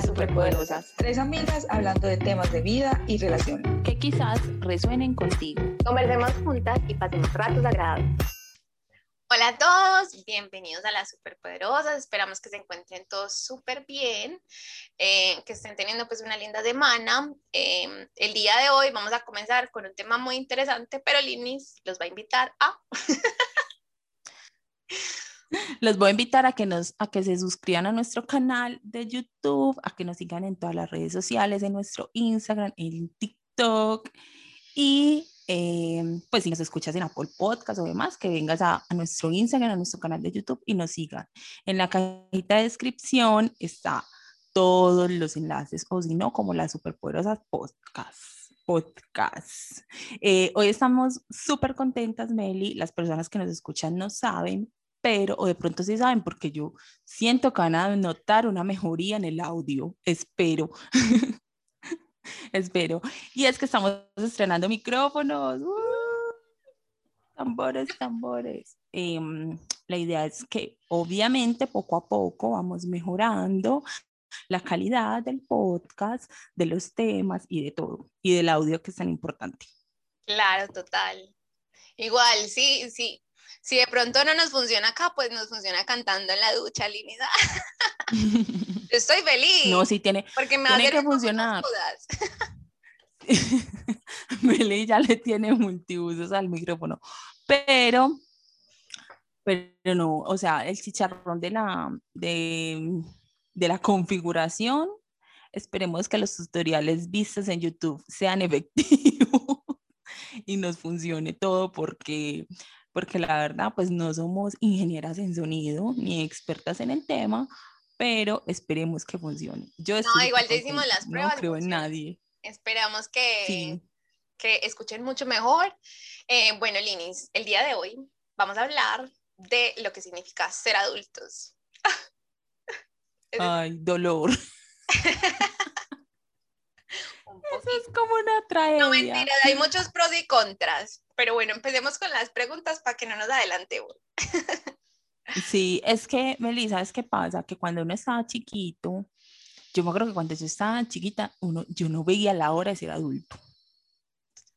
Las Superpoderosas. Tres amigas hablando de temas de vida y relación. Que quizás resuenen contigo. Conversemos juntas y pasemos ratos agradables. Hola a todos, bienvenidos a las Superpoderosas. Esperamos que se encuentren todos súper bien, eh, que estén teniendo pues una linda semana. Eh, el día de hoy vamos a comenzar con un tema muy interesante, pero Linis los va a invitar a... Los voy a invitar a que, nos, a que se suscriban a nuestro canal de YouTube, a que nos sigan en todas las redes sociales, en nuestro Instagram, en TikTok. Y eh, pues si nos escuchas en Apple Podcast o demás, que vengas a, a, nuestro Instagram, a nuestro canal de YouTube y nos sigan. En la cajita de descripción está todos los enlaces, o si no, como las superpoderosas podcasts podcast. Eh, hoy estamos súper contentas, Meli. Las personas que nos escuchan no saben, pero, o de pronto sí saben, porque yo siento que van a notar una mejoría en el audio, espero. espero. Y es que estamos estrenando micrófonos. ¡Uh! tambores, tambores. Eh, la idea es que obviamente poco a poco vamos mejorando la calidad del podcast, de los temas y de todo, y del audio que es tan importante. Claro, total. Igual, sí, sí, si de pronto no nos funciona acá, pues nos funciona cantando en la ducha, Linida. estoy feliz. No, sí tiene, porque me tiene que funcionar. Meli ya le tiene multiusos al micrófono, pero, pero no, o sea, el chicharrón de la, de, de la configuración, esperemos que los tutoriales vistos en YouTube sean efectivos y nos funcione todo porque porque la verdad, pues no somos ingenieras en sonido ni expertas en el tema, pero esperemos que funcione. Yo no, igual ya hicimos las pruebas. No creo en nadie. Esperamos que, que escuchen mucho mejor. Eh, bueno, Linis, el día de hoy vamos a hablar de lo que significa ser adultos. Ay, dolor. Eso es como una tragedia. No, mentira, hay muchos pros y contras. Pero bueno, empecemos con las preguntas para que no nos adelantemos. Sí, es que, Melissa, ¿sabes qué pasa? Que cuando uno estaba chiquito, yo me acuerdo que cuando yo estaba chiquita, uno, yo no veía la hora de ser adulto.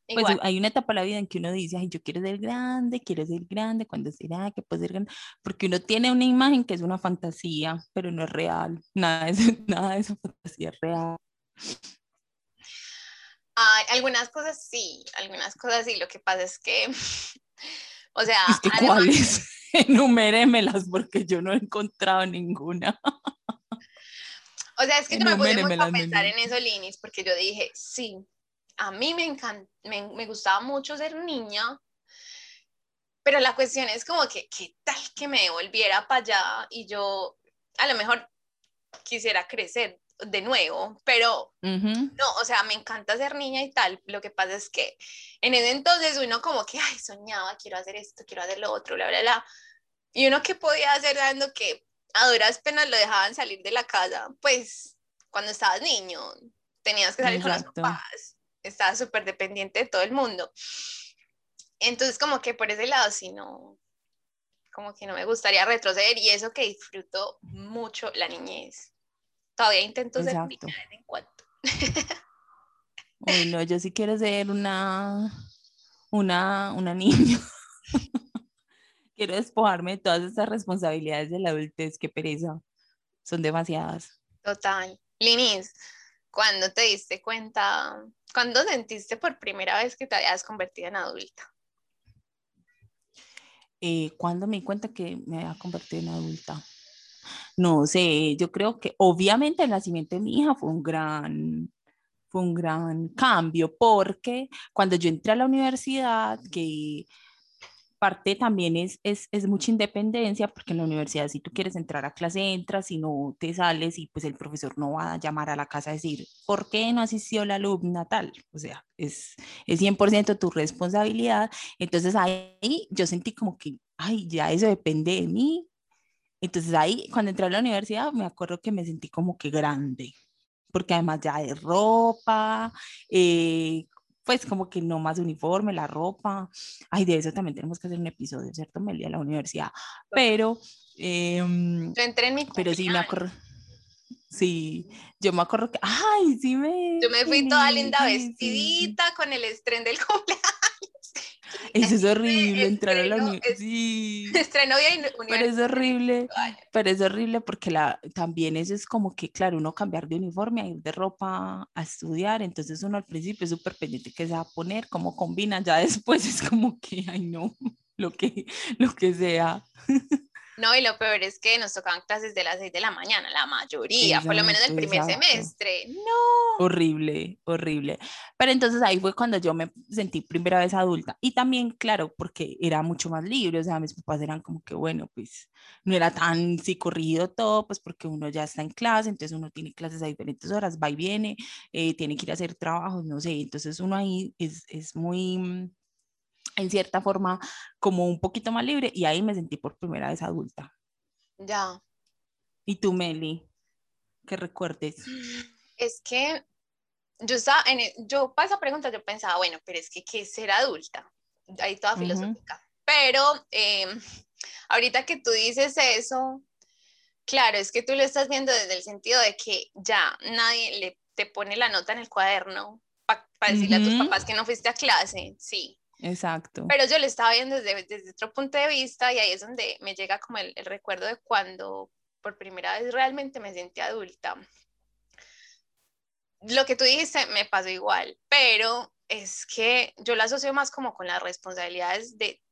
Pues hay una etapa de la vida en que uno dice, ay, yo quiero ser grande, quiero ser grande, cuando será que puedo ser grande, porque uno tiene una imagen que es una fantasía, pero no es real, nada de, nada de esa fantasía es real. Ay, algunas cosas sí, algunas cosas sí. Lo que pasa es que, o sea, es que ¿cuáles? Enuméremelas porque yo no he encontrado ninguna. O sea, es que yo me puse mucho a pensar en eso, Linis, porque yo dije, sí, a mí me, me, me gustaba mucho ser niña, pero la cuestión es como que, ¿qué tal que me volviera para allá y yo a lo mejor quisiera crecer de nuevo, pero no, o sea, me encanta ser niña y tal. Lo que pasa es que en ese entonces uno como que, ay, soñaba, quiero hacer esto, quiero hacer lo otro, bla, bla, bla. Y uno que podía hacer dando que a duras penas lo dejaban salir de la casa, pues cuando estabas niño, tenías que salir con los papás, estabas súper dependiente de todo el mundo. Entonces como que por ese lado, sí, no, como que no me gustaría retroceder y eso que disfruto mucho la niñez Todavía intento ser de vez en cuando. Uy, no, yo sí quiero ser una, una, una niña. quiero despojarme de todas esas responsabilidades de la adultez, qué pereza. Son demasiadas. Total. Linis, ¿cuándo te diste cuenta, cuándo sentiste por primera vez que te habías convertido en adulta? Eh, ¿Cuándo me di cuenta que me había convertido en adulta? No sé, yo creo que obviamente el nacimiento de mi hija fue un gran, fue un gran cambio, porque cuando yo entré a la universidad, que parte también es, es, es, mucha independencia, porque en la universidad si tú quieres entrar a clase, entras, y no te sales y pues el profesor no va a llamar a la casa a decir, ¿por qué no asistió la alumna tal? O sea, es, es 100% tu responsabilidad. Entonces ahí yo sentí como que, ay, ya eso depende de mí, entonces ahí, cuando entré a la universidad, me acuerdo que me sentí como que grande, porque además ya de ropa, eh, pues como que no más uniforme, la ropa. Ay, de eso también tenemos que hacer un episodio, ¿cierto, Melia? La universidad. Pero... Eh, Yo entré en mi Pero sí me acuerdo... Sí, yo me acuerdo que, ay, sí me... Yo me fui toda linda vestidita con el estreno del cumpleaños. Eso es horrible, entrar a la universidad. Sí. Estreno bien Pero es horrible, pero es horrible porque la, también eso es como que, claro, uno cambiar de uniforme, a ir de ropa a estudiar, entonces uno al principio es súper pendiente que se va a poner, cómo combina, ya después es como que, ay no, lo que, lo que sea. No, y lo peor es que nos tocaban clases de las 6 de la mañana, la mayoría, por lo menos el primer semestre. No. Horrible, horrible. Pero entonces ahí fue cuando yo me sentí primera vez adulta. Y también, claro, porque era mucho más libre, o sea, mis papás eran como que, bueno, pues no era tan corrido todo, pues porque uno ya está en clase, entonces uno tiene clases a diferentes horas, va y viene, eh, tiene que ir a hacer trabajos, no sé, entonces uno ahí es, es muy en cierta forma como un poquito más libre y ahí me sentí por primera vez adulta. Ya. ¿Y tú, Meli? ¿Qué recuerdes? Es que yo estaba, en, e, yo para esa pregunta yo pensaba, bueno, pero es que ¿qué es ser adulta? Ahí toda filosófica. Pero em, ahorita que tú dices eso, claro, es que tú lo estás viendo desde el sentido de que ya nadie le te pone la nota en el cuaderno para decirle a tus papás que no fuiste a clase, sí. Exacto. Pero yo lo estaba viendo desde, desde otro punto de vista y ahí es donde me llega como el, el recuerdo de cuando por primera vez realmente me sentí adulta. Lo que tú dijiste me pasó igual, pero es que yo la asocio más como con las responsabilidades de,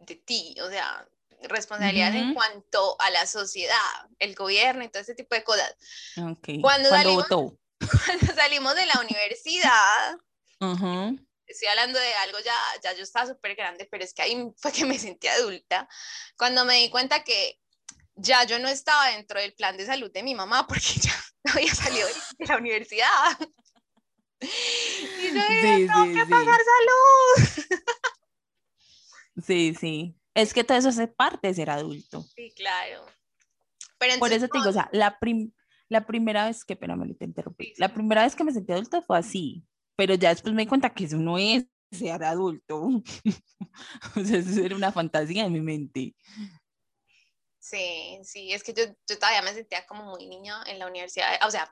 de ti, o sea, responsabilidades en cuanto a la sociedad, el gobierno y todo ese tipo de cosas. Okay. Cuando, salimos, cuando salimos de la universidad, uh estoy hablando de algo ya, ya yo estaba súper grande, pero es que ahí fue que me sentí adulta, cuando me di cuenta que ya yo no estaba dentro del plan de salud de mi mamá porque ya había salido de la universidad. Y yo sí, tengo que pagar salud. Sí, sí. Es que todo eso hace parte de ser adulto. Sí, claro. Por eso te digo, o sea, la, la primera vez que, pena, me te interrumpí, la primera vez que me sentí adulta fue así, pero ya después me di cuenta que eso no es ser adulto. o sea, eso era una fantasía en mi mente. Sí, sí, es que yo, yo, todavía me sentía como muy niña en la universidad, o sea,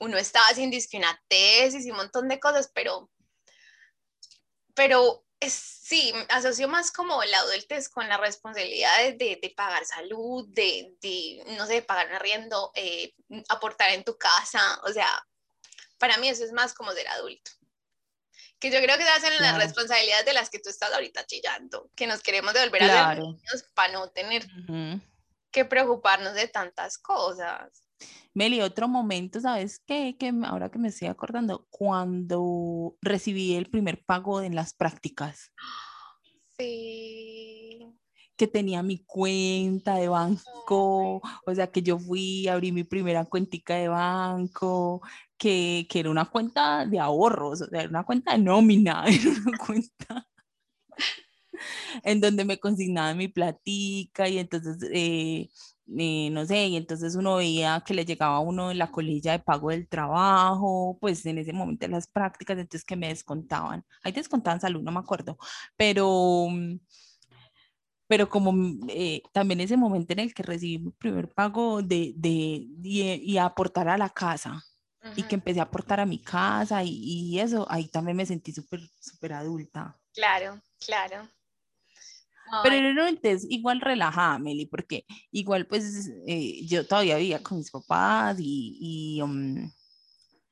uno estaba haciendo una tesis y un montón de cosas, pero, pero sí, asocio más como la adultez con la responsabilidad de, de, pagar salud, de, de, no sé, pagar un arriendo, eh, aportar en tu casa, o sea, para mí eso es más como ser adulto. Que yo creo que se hacen las responsabilidades de las que tú estás ahorita chillando, que nos queremos devolver a los niños para no tener que preocuparnos de tantas cosas. Meli, otro momento, ¿sabes qué? Que ahora que me estoy acordando, cuando recibí el primer pago en las prácticas. Sí que tenía mi cuenta de banco, o sea, que yo fui, abrí mi primera cuentica de banco, que, que era una cuenta de ahorros, o sea, era una cuenta de nómina, era una cuenta en donde me consignaba mi platica y entonces, eh, eh, no sé, y entonces uno veía que le llegaba a uno la colilla de pago del trabajo, pues en ese momento las prácticas, entonces que me descontaban, ahí descontaban salud, no me acuerdo, pero pero como eh, también ese momento en el que recibí mi primer pago de, de y, aportar a la casa y que empecé a aportar a mi casa y, y eso, ahí también me sentí súper, súper adulta. Claro, claro. Pero no es igual relajada, Meli, porque igual pues eh, yo todavía vivía con mis papás y, y um,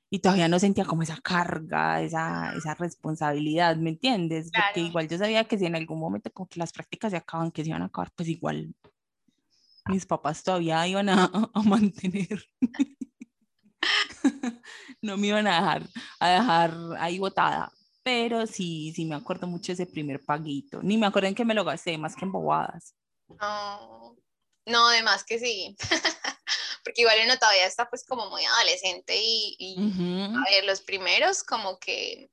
y todavía no sentía como esa carga, esa, esa responsabilidad, ¿me entiendes? Porque igual yo sabía que si en algún momento como que las prácticas se acaban, que se iban a acabar, pues igual mis papás todavía iban a, a mantener, no me iban a dejar, a dejar ahí botada, pero sí, sí me acuerdo mucho ese primer paguito, ni me acuerdo en que me lo gasté, más que en bobadas. No, no, además que sí. porque igual uno todavía está pues como muy adolescente y, a ver, los primeros como que,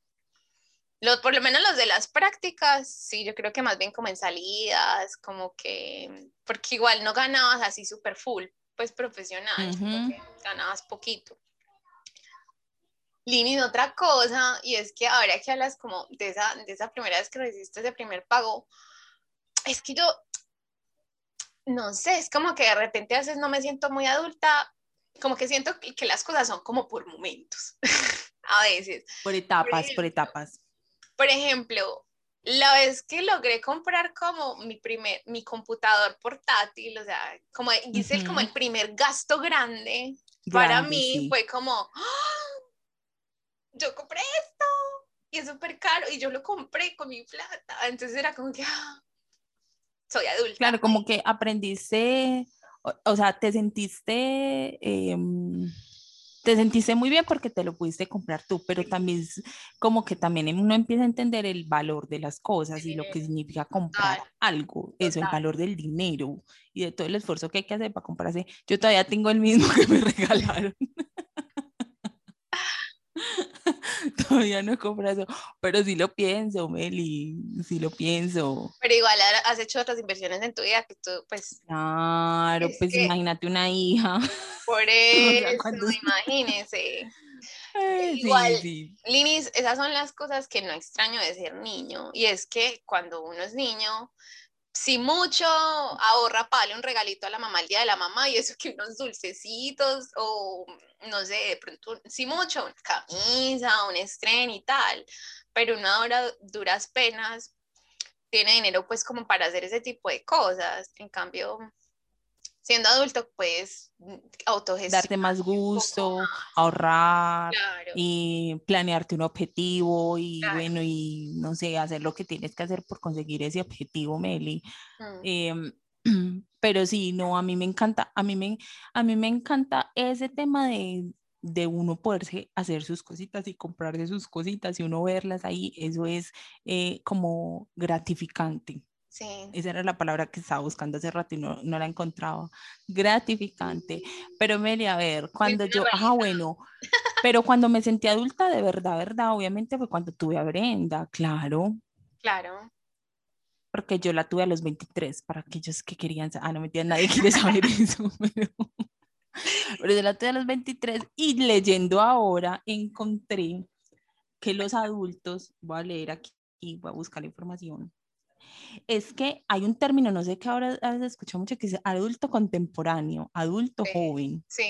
los, por lo menos los de las prácticas, sí, yo creo que más bien como en salidas, como que, porque igual no ganabas así súper full, pues profesional, ganabas poquito. Lini, otra cosa, y es que ahora que hablas como de esa, de esa primera vez que recibiste ese primer pago, es que yo no sé, es como que de repente a veces no me siento muy adulta como que siento que las cosas son como por momentos, a veces. Por etapas, por, etapas. Por ejemplo, la vez que logré comprar como mi primer, mi computador portátil, o sea, como hice como el primer gasto grande, para mí fue como, ¡Ah! yo compré esto y es súper caro y yo lo compré con mi plata, entonces era como que, ¡ah! soy adulta. Claro, como que aprendiste, o, sea, te sentiste... Em, te sentiste muy bien porque te lo pudiste comprar tú, pero también como que también uno empieza a entender el valor de las cosas y lo que significa comprar algo, eso, el valor del dinero y de todo el esfuerzo que hay que hacer para comprarse. Yo todavía tengo el mismo que me regalaron. Todavía no he comprado, pero sí lo pienso, Meli, sí lo pienso. Pero igual has hecho otras inversiones en tu vida que tú, pues. Claro, pues imagínate una hija. Por eso, cuando... imagínese. igual, Linis, esas son las cosas que no extraño de ser niño. Y es que cuando uno es niño, si mucho ahorra para un regalito a la mamá el día de la mamá y eso que unos dulcecitos o no sé, de pronto, si mucho, una camisa, un estreno y tal, pero una hora duras penas tiene dinero pues como para hacer ese tipo de cosas. En cambio, siendo adulto, pues autogestionar. Darte más gusto, ahorrar y planearte un objetivo y bueno, y no sé, hacer lo que tienes que hacer por conseguir ese objetivo, Meli. Mm. Em, pero sí, no, a mí me encanta, a mí me, a mí me encanta ese tema de, de uno poderse hacer sus cositas y comprarse sus cositas y uno verlas ahí, eso es eh, como gratificante. Sí. Esa era la palabra que estaba buscando hace rato y no, no la encontraba. Gratificante. Pero Meli, a ver, cuando yo, ah, bueno, pero cuando me sentí adulta de verdad, verdad, obviamente fue cuando tuve a Brenda, claro. Claro porque yo la tuve a los 23, para aquellos que querían, ah, no me entiendes, nadie quiere saber eso, pero, yo la tuve a los 23 y leyendo ahora encontré que los adultos, voy a leer aquí y voy a buscar la información, es que hay un término, no sé qué ahora se escucha mucho, que dice adulto contemporáneo, adulto joven. Sí.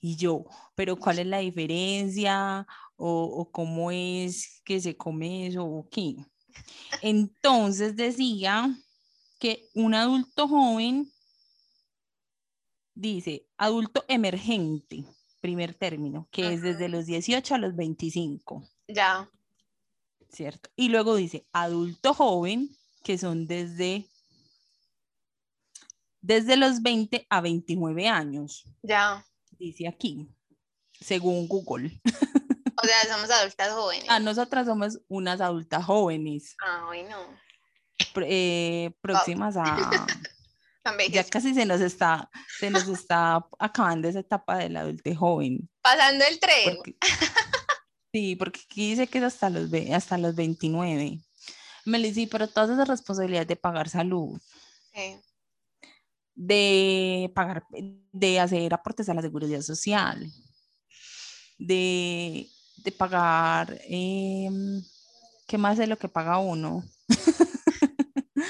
Y yo, pero ¿cuál es la diferencia? O, ¿O, cómo es que se come eso? ¿O qué? Entonces decía que un adulto joven dice adulto emergente, primer término, que es desde los 18 a los 25. Ya. ¿Cierto? Y luego dice adulto joven, que son desde desde los 20 a 29 años. Ya. Dice aquí, según Google. O sea, somos adultas jóvenes. Ah, nosotras somos unas adultas jóvenes. Ah, bueno. Eh, próximas a... ya casi se nos está, se nos está acabando esa etapa del adulto joven. Pasando el tren. sí, porque aquí dice que es hasta los, hasta los 29. Me sí, pero todas esas responsabilidades de pagar salud. Sí. De pagar, de hacer aportes a la seguridad social. De de pagar, em, ¿qué más es lo que paga uno?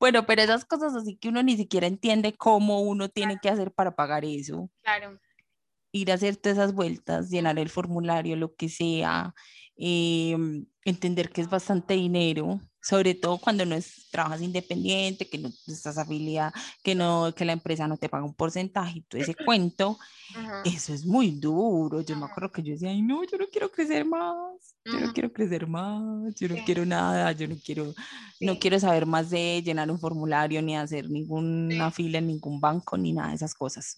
bueno, pero esas cosas así que uno ni siquiera entiende cómo uno tiene que hacer para pagar eso. Claro. Ir a hacer todas esas vueltas, llenar el formulario, lo que sea, em, entender que es bastante dinero sobre todo cuando no es, trabajas independiente, que no estás afiliada, que, no, que la empresa no te paga un porcentaje y todo ese cuento, eso es muy duro. Yo me acuerdo que yo decía, ay, no, yo no quiero crecer más, yo no quiero crecer más, yo no quiero nada, yo no quiero, no quiero saber más de llenar un formulario, ni hacer ninguna fila en ningún banco, ni nada de esas cosas.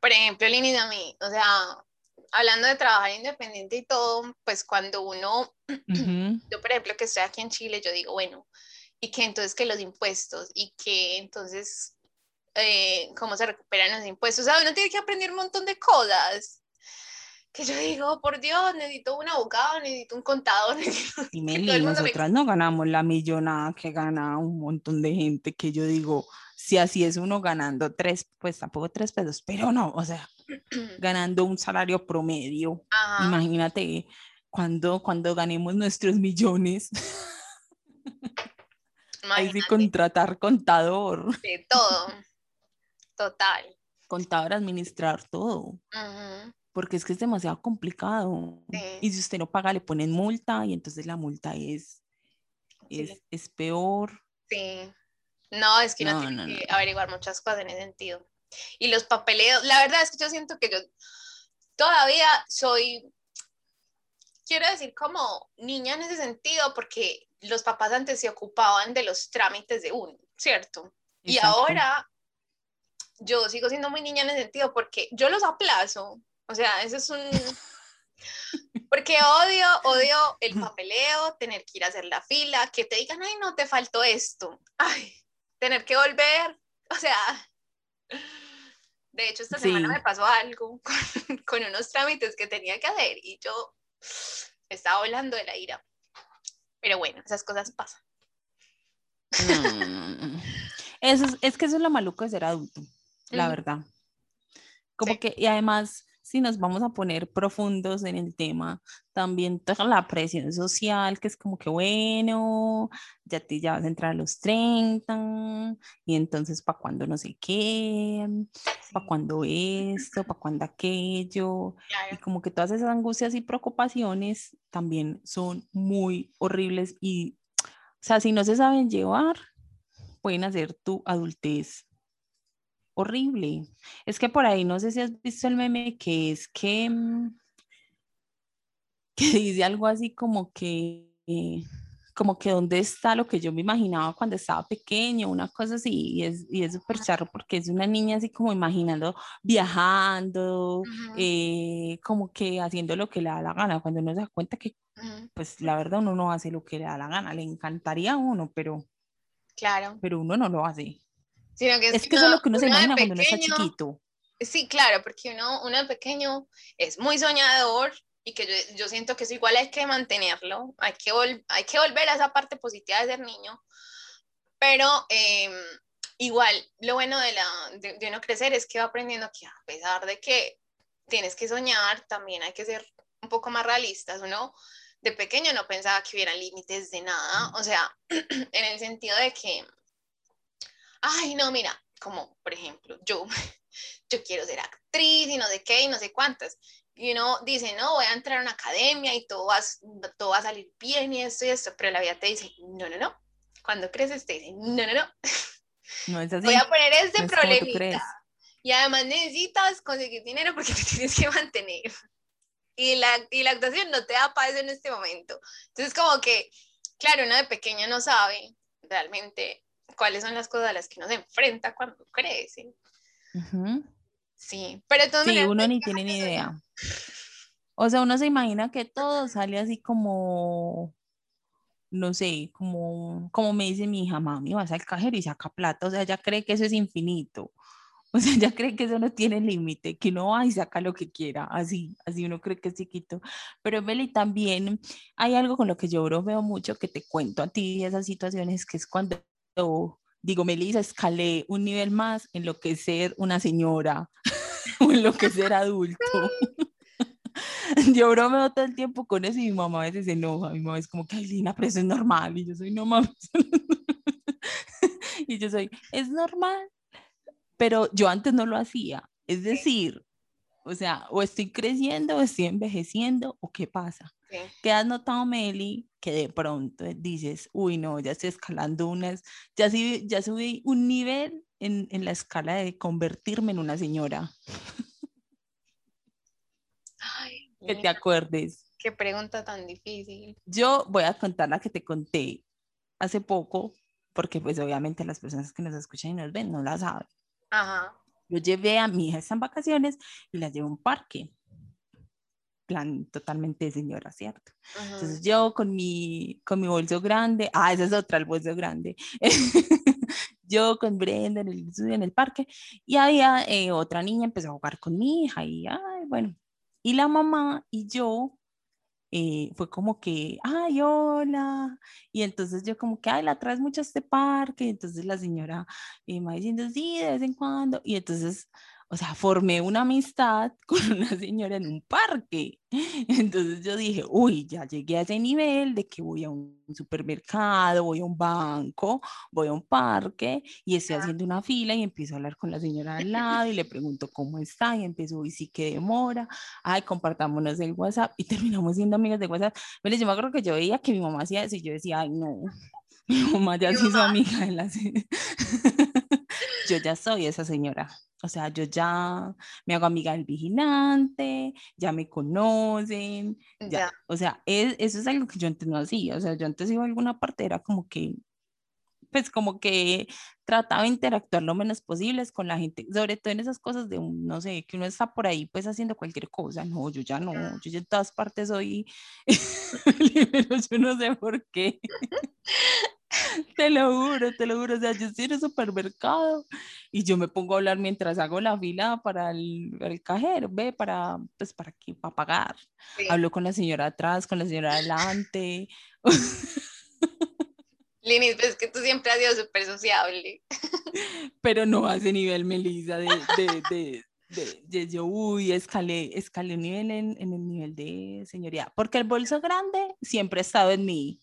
Por ejemplo, Lini, a mí, o sea, hablando de trabajar independiente y todo, pues cuando uno, yo por ejemplo que estoy aquí en Chile, yo digo, bueno, y que entonces que los impuestos y que entonces eh, cómo se recuperan los impuestos, o sea, uno tiene que aprender un montón de cosas. Que yo digo, por Dios, necesito un abogado, necesito un contador. y Meli, nosotras no ganamos la millonada que gana un montón de gente, que yo digo, si así es uno ganando tres, pues tampoco tres pesos, pero no, o sea, ganando un salario promedio. Imagínate cuando, cuando ganemos nuestros millones. Hay que contratar contador. De todo. Total. contador administrar todo. Porque es que es demasiado complicado. Y si usted no paga, le ponen multa y entonces la multa es, es, peor. Sí. No, es que uno tiene que averiguar muchas cosas en ese sentido. Y los papeleos, la verdad es que yo siento que yo todavía soy, quiero decir, como niña en ese sentido, porque los papás antes se ocupaban de los trámites de uno, ¿cierto? Y ahora yo sigo siendo muy niña en ese sentido porque yo los aplazo. O sea, eso es un... Porque odio, odio el papeleo, tener que ir a hacer la fila, que te digan, ay, no, te faltó esto. Ay, tener que volver. O sea, de hecho, esta semana me pasó algo con, unos trámites que tenía que hacer y yo estaba hablando de la ira. Pero bueno, esas cosas pasan. Mm. Eso es, es, que eso es lo maluco de ser adulto, la verdad. Como que, y además, si nos vamos a poner profundos en el tema, también toda la presión social, que es como que bueno, ya te ya vas a entrar a los 30, y entonces para cuando no sé qué, para cuando esto, para cuando aquello, y como que todas esas angustias y preocupaciones también son muy horribles y, o sea, si no se saben llevar, pueden hacer tu adultez horrible. Es que por ahí, no sé si has visto el meme que es que, mm, que dice algo así como que, como que dónde está lo que yo me imaginaba cuando estaba pequeño, una cosa así, y es, y es súper charro porque es una niña así como imaginando, viajando, eh, como que haciendo lo que le da la gana, cuando uno se da cuenta que, pues la verdad uno no hace lo que le da la gana, le encantaría a uno, pero... Claro. Pero uno no lo hace que es, que eso es lo que uno se imagina cuando uno está chiquito. Sí, claro, porque uno, uno de pequeño es muy soñador y que yo, yo, siento que eso igual hay que mantenerlo, hay que, hay que volver a esa parte positiva de ser niño, pero em, igual lo bueno de, la, de, de, uno crecer es que va aprendiendo que a pesar de que tienes que soñar, también hay que ser un poco más realistas, uno de pequeño no pensaba que hubiera límites de nada, o sea, en el sentido de que ay, no, mira, como por ejemplo, yo, yo quiero ser actriz y no sé qué y no sé cuántas. Y uno dice, no, voy a entrar a una academia y todo va, todo va a salir bien y esto y esto, pero la vida te dice, no, no, no. Cuando creces te dice, no, no, no. No es así. Voy a poner este problemita. Y además necesitas conseguir dinero porque te tienes que mantener. Y la, y la actuación no te da paz en este momento. Entonces, como que, claro, uno de pequeño no sabe realmente cuáles son las cosas a las que uno se enfrenta cuando crece. Sí, pero Sí, uno ni tiene ni idea. O sea, uno se imagina que todo sale así como, no sé, como, como me dice mi hija, mami, vas al cajero y saca plata. O sea, ya cree que eso es infinito. O sea, ya cree que eso no tiene límite, que no va y saca lo que quiera, así, así uno cree que es chiquito. Pero Beli, también hay algo con lo que yo veo mucho que te cuento a ti esas situaciones, que es cuando digo, Melissa, escalé un nivel más en lo que es ser una señora o en lo que es ser adulto. yo bromeo todo el tiempo con eso y mi mamá a veces se enoja. Mi mamá es como que, ay, Lina, pero eso es normal. Y yo soy, no mames. y yo soy, es normal. Pero yo antes no lo hacía. Es decir, o sea, o estoy creciendo, o estoy envejeciendo, o qué pasa. ¿Qué has notado, Meli? Que de pronto dices, uy, no, ya estoy escalando unas, ya, subí, ya subí un nivel en, en la escala de convertirme en una señora. Ay, que te acuerdes. Qué pregunta tan difícil. Yo voy a contar la que te conté hace poco, porque pues obviamente las personas que nos escuchan y nos ven no la saben. Ajá. Yo llevé a mi hija en vacaciones y la llevé a un parque plan totalmente de señora, ¿cierto? Entonces yo con mi, con mi bolso grande, ah, esa es otra, el bolso grande, yo con Brenda en el, en el parque y había eh, otra niña empezó a jugar con mi hija y, ay, bueno, y la mamá y yo eh, fue como que, ay, hola. Y entonces yo como que, ay, la traes mucho a este parque. Y entonces la señora eh, me va diciendo, sí, de vez en cuando. Y entonces o sea, formé una amistad con una señora en un parque. Entonces yo dije, uy, ya llegué a ese nivel de que voy a un supermercado, voy a un banco, voy a un parque y estoy haciendo una fila y empiezo a hablar con la señora al lado y le pregunto cómo está y empiezo, y sí que demora, ay, compartámonos el WhatsApp y terminamos siendo amigas de WhatsApp. Pero yo me acuerdo que yo veía que mi mamá hacía eso y yo decía, ay, no, mi mamá ya se hizo amiga de la yo ya soy esa señora. O sea, yo ya me hago amiga del vigilante, ya me conocen, ya. O sea, eso es algo que yo antes no hacía. O sea, yo antes iba a alguna parte, era como que, pues como que trataba de interactuar lo menos posible con la gente, sobre todo en esas cosas de, un, no sé, que uno está por ahí pues haciendo cualquier cosa. No, yo ya no, yo ya en todas partes soy, yo no sé por qué. te lo juro, te lo juro. O sea, yo estoy en el supermercado y yo me pongo a hablar mientras hago la fila para el, el cajero, ve, para, pues, para, que, para pagar. Hablo con la señora atrás, con la señora adelante. Lini, pues que tú siempre has sido súper sociable. Pero no a ese nivel, Melissa, de, de, de, de, de, yo, uy, escalé, escalé un nivel en, en, el nivel de señoría. Porque el bolso grande siempre ha estado en mí.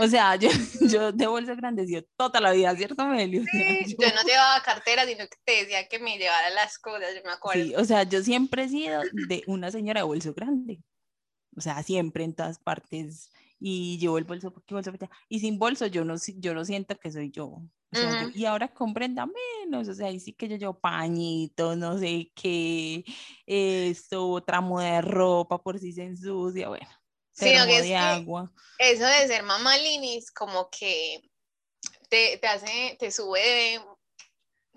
O sea, yo, yo de bolsa grande toda la vida, ¿cierto, Melio? Sí, yo... no llevaba cartera, sino que te decía que me llevara las cosas, yo me acuerdo. Sí, o sea, yo siempre he sido de una señora de bolso grande. O sea, siempre en todas partes. Y llevo el bolso porque bolso Y sin bolso yo no, yo no siento que soy yo. y ahora comprenda menos, o sea, ahí sí que yo llevo pañitos, no sé qué, esto, otra de ropa por si se ensucia, bueno. Sí, que es agua. eso de ser mamá linis como que te, te hace, te sube eh,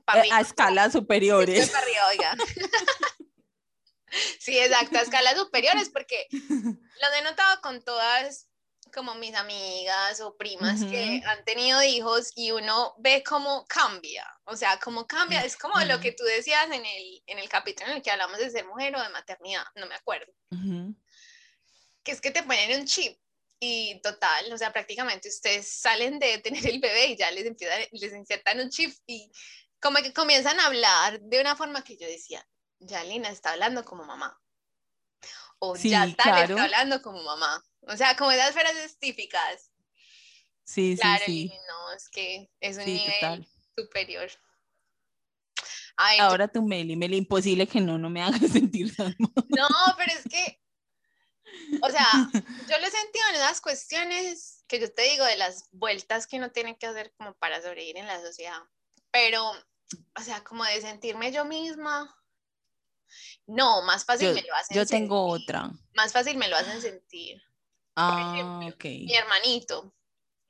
a escalas superiores. sí, exacto, a escalas superiores, porque lo he notado con todas como mis amigas o primas que han tenido hijos y uno ve cómo cambia, o sea, cómo cambia, es como lo que tú decías en el, en el capítulo en el que hablamos de ser mujer o de maternidad, no me acuerdo que es que te ponen un chip y total, o sea, prácticamente ustedes salen de tener el bebé y ya les, empiezan, les insertan un chip y como que comienzan a hablar de una forma que yo decía, ya Lina está hablando como mamá. O ya está hablando como mamá. O sea, como esas frases típicas. Sí, claro, sí, sí. no, es que es un nivel superior. Ahora tú, Meli, Meli, imposible que no, no me hagas sentir tan No, pero es que o sea, yo lo he sentido en esas cuestiones que yo te digo de las vueltas que uno tiene que hacer como para sobrevivir en la sociedad. Pero, o sea, como de sentirme yo misma. No, más fácil me lo hacen Yo tengo otra. Más fácil me lo hacen sentir. Ah, ok. Mi hermanito.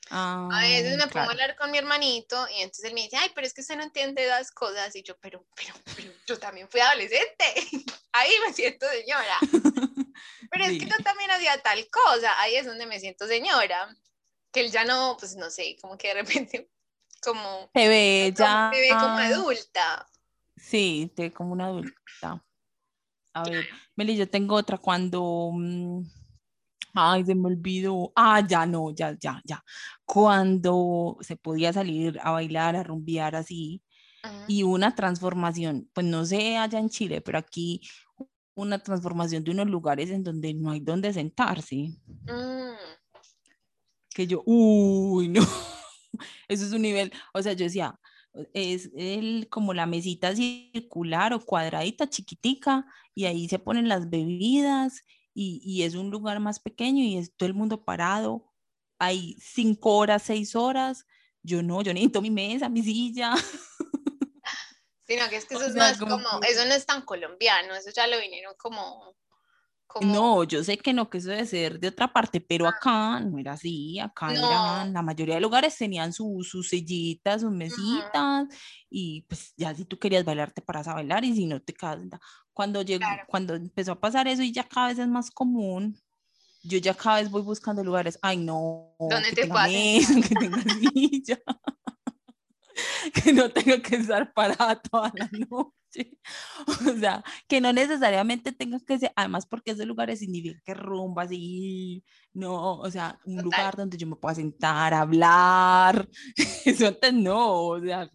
A veces me pongo a hablar con mi hermanito y entonces él me dice, ay, pero es que usted no entiende las cosas. Y yo, pero, pero, pero yo también fui adolescente. Ahí me siento señora. Pero es que yo también hacía tal cosa, ahí es donde me siento señora, que él ya no, pues no sé, como que de repente, como... Te ve ya... Te ve como adulta. Sí, te ve como una adulta. A ver, Meli, yo tengo otra cuando... Mm, ay, se me olvidó. Ah, ya no, ya, ya, ya. Cuando se podía salir a bailar, a rumbear así, y una transformación, pues no sé allá en Chile, pero aquí una transformación de unos lugares en donde no hay donde sentarse. Mm. Que yo, uy, no, eso es un nivel, o sea, yo decía, es el, como la mesita circular o cuadradita chiquitica y ahí se ponen las bebidas y, y es un lugar más pequeño y es todo el mundo parado, hay cinco horas, seis horas, yo no, yo necesito mi mesa, mi silla. Sino que es que eso es más como, eso no es tan colombiano, eso ya lo vinieron como, No, yo sé que no, que eso debe ser de otra parte, pero ah. acá no era así, acá la mayoría de lugares tenían sus sillitas, sus mesitas, y pues ya si tú querías bailar te paras a bailar y si no te quedas. Cuando, llegó, cuando empezó a pasar eso y ya cada vez es más común, yo ya cada vez voy buscando lugares, ay no, ¿Dónde te tenga que tenga silla. que no tengo que estar parada toda la noche. O sea, que no necesariamente tengas que ser, además porque ese lugar significa que rumba así, no, o sea, un lugar donde yo me pueda sentar, hablar, eso antes no, o sea,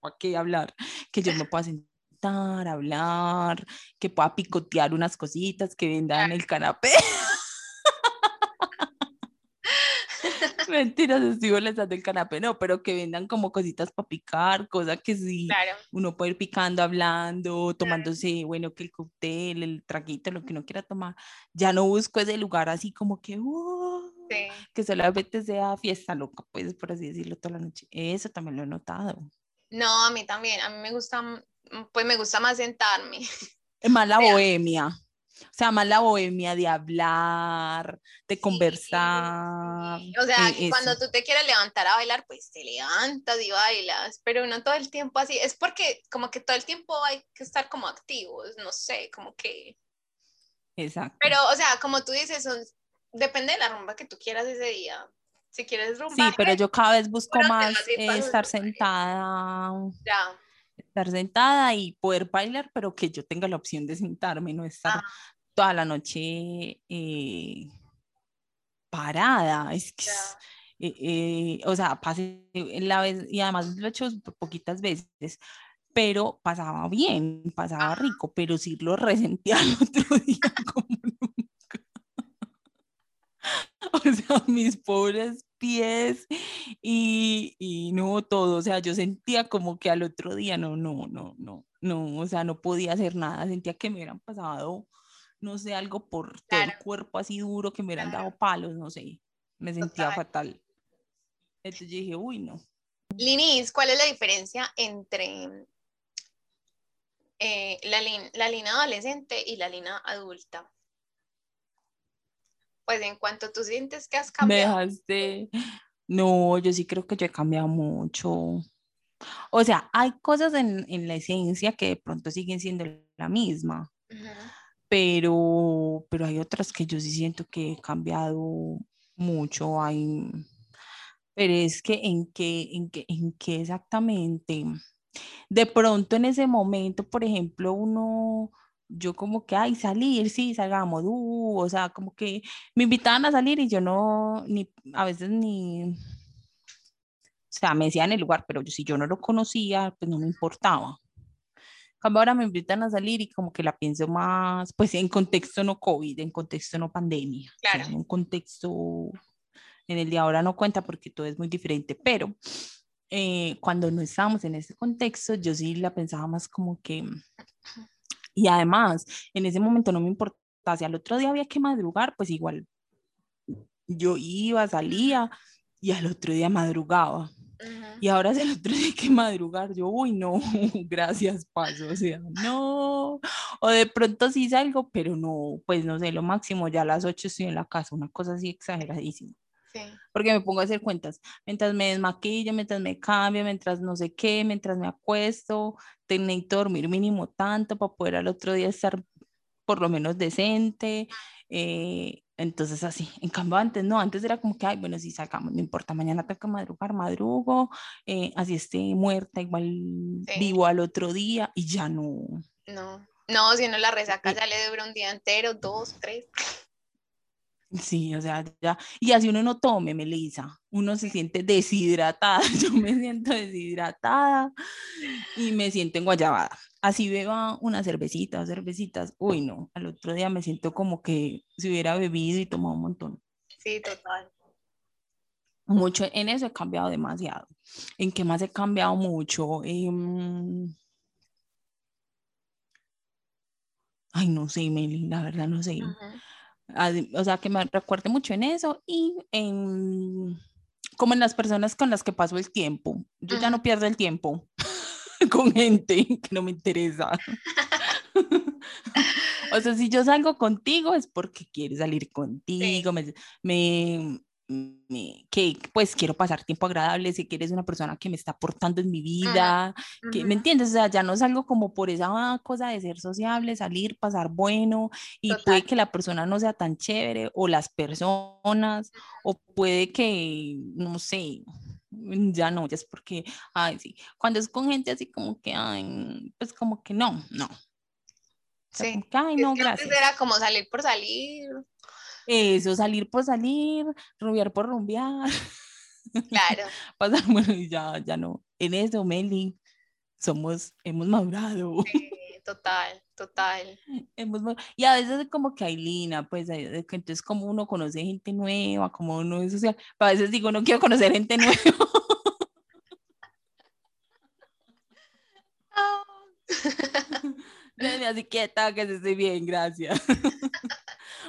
¿para qué hablar? Que yo me pueda sentar sentar, hablar, que pueda picotear unas cositas, que vendan el canapé. Mentiras, estoy molestando el canapé, no, pero que vendan como cositas para picar, cosas que sí, uno puede ir picando, hablando, tomándose, bueno, que el cóctel, el traguito, lo que uno quiera tomar. Ya no busco ese lugar así como que, uh, que solamente sea fiesta loca, pues, por así decirlo, toda la noche. Eso también lo he notado. No, a mí también, a mí me gusta, pues me gusta más sentarme. Es más la bohemia. O sea, más la bohemia de hablar, de conversar. O sea, cuando tú te quieres levantar a bailar, pues te levantas y bailas, pero no todo el tiempo así. Es porque como que todo el tiempo hay que estar como activos, no sé, como que... Exacto. Pero, o sea, como tú dices, depende de la rumba que tú quieras ese día. Si quieres rumba. Sí, pero yo cada vez busco más estar sentada. Ya estar sentada y poder bailar, pero que yo tenga la opción de sentarme, no estar ah. toda la noche eh, parada. Es que, eh, eh, o sea, pasé la vez, y además lo he hecho poquitas veces, pero pasaba bien, pasaba rico, pero sí lo resentía el otro día como nunca. o sea, mis pobres pies y, y, no todo, o sea, yo sentía como que al otro día no, no, no, no, no, o sea, no podía hacer nada, sentía que me hubieran pasado, no sé, algo por todo el cuerpo así duro, que me hubieran dado palos, no sé, me sentía fatal. Entonces dije, uy, no. Linis, ¿cuál es la diferencia entre eh, la, la línea adolescente y la línea adulta? Pues en cuanto tú sientes que has cambiado. Dejaste. No, yo sí creo que yo he cambiado mucho. O sea, hay cosas en, en la esencia que de pronto siguen siendo la misma, pero, pero hay otras que yo sí siento que he cambiado mucho. Hay, pero es que en qué, en qué, en qué exactamente. De pronto en ese momento, por ejemplo, uno yo como que, ay, salir, sí, salgamos, uh, o sea, como que me invitaban a salir y yo no, ni, a veces ni, o sea, me decían el lugar, pero si yo no lo conocía, pues no me importaba. Cambio ahora me invitan a salir y como que la pienso más, pues en contexto no COVID, en contexto no pandemia. Claro. en un contexto, en el de ahora no cuenta porque todo es muy diferente, pero eh, cuando no estábamos en ese contexto, yo sí la pensaba más como que y además, en ese momento no me importaba, si al otro día había que madrugar, pues igual yo iba, salía y al otro día madrugaba. Y ahora es el otro día que madrugar, yo, uy, no, gracias, paso, o sea, no. O de pronto sí salgo, pero no, pues no sé, lo máximo, ya a las 8 estoy en la casa, una cosa así exageradísima. Porque me pongo a hacer cuentas. Mientras me desmaquillo, mientras me cambio, mientras no sé qué, mientras me acuesto, tengo que dormir mínimo tanto para poder al otro día estar por lo menos decente. Eh, entonces así, en cambio antes no, antes era como que, ay, bueno, si sacamos, no importa, mañana tengo que madrugar, madrugo, eh, así esté muerta, igual vivo al otro día y ya no. No, no, si no la resaca ya le dura un día entero, dos, tres. Sí, o sea, ya, y así uno no tome, Melissa, uno se siente deshidratada, yo me siento deshidratada y me siento enguayabada. Así beba una cervecita cervecitas, uy no, al otro día me siento como que si hubiera bebido y tomado un montón. Sí, total. Mucho, en eso he cambiado demasiado. ¿En qué más he cambiado mucho? Em, ay, no sé, Meli, la verdad no sé o sea, que me recuerde mucho en eso y en, como en las personas con las que paso el tiempo. Yo ya no pierdo el tiempo con gente que no me interesa. o sea, si yo salgo contigo es porque quieres salir contigo, me, que pues quiero pasar tiempo agradable, sé que eres una persona que me está aportando en mi vida, que me entiendes, o sea, ya no salgo como por esa cosa de ser sociable, salir, pasar bueno y puede que la persona no sea tan chévere o las personas o puede que, no sé, ya no, ya es porque, ay, sí, cuando es con gente así como que, ay, pues como que no, no. sí. ay, no, gracias. era como salir por salir, eso, salir por salir, rumbear por rumbear. Claro. Pasar, bueno, ya, ya no. En eso, Meli, somos, hemos madurado. Sí, total, total. y a veces como que hay lina, pues entonces como uno conoce gente nueva, como uno es social, a veces digo, no quiero conocer gente nueva. Así quieta, que estoy bien, gracias.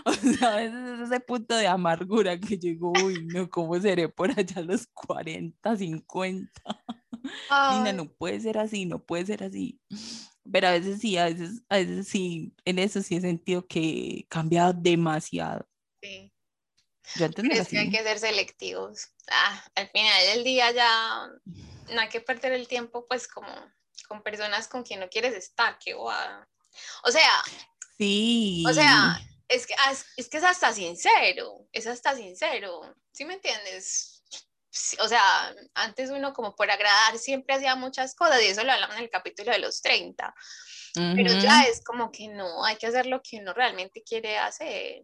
o sea, a veces es ese punto de amargura que llegó, uy, no, ¿cómo seré por allá a los 40, 50? Nina, no puede ser así, no puede ser así. Pero a veces sí, a veces, a veces sí, en eso sí he sentido que he cambiado demasiado. Sí. Yo es que hay que ser selectivos. Ah, al final del día ya no hay que perder el tiempo pues como con personas con quien no quieres estar, qué guada. O sea, sí. O sea, es que, es que es hasta sincero, es hasta sincero, ¿sí me entiendes? O sea, antes uno como por agradar siempre hacía muchas cosas y eso lo hablamos en el capítulo de los 30, pero ya es como que no, hay que hacer lo que uno realmente quiere hacer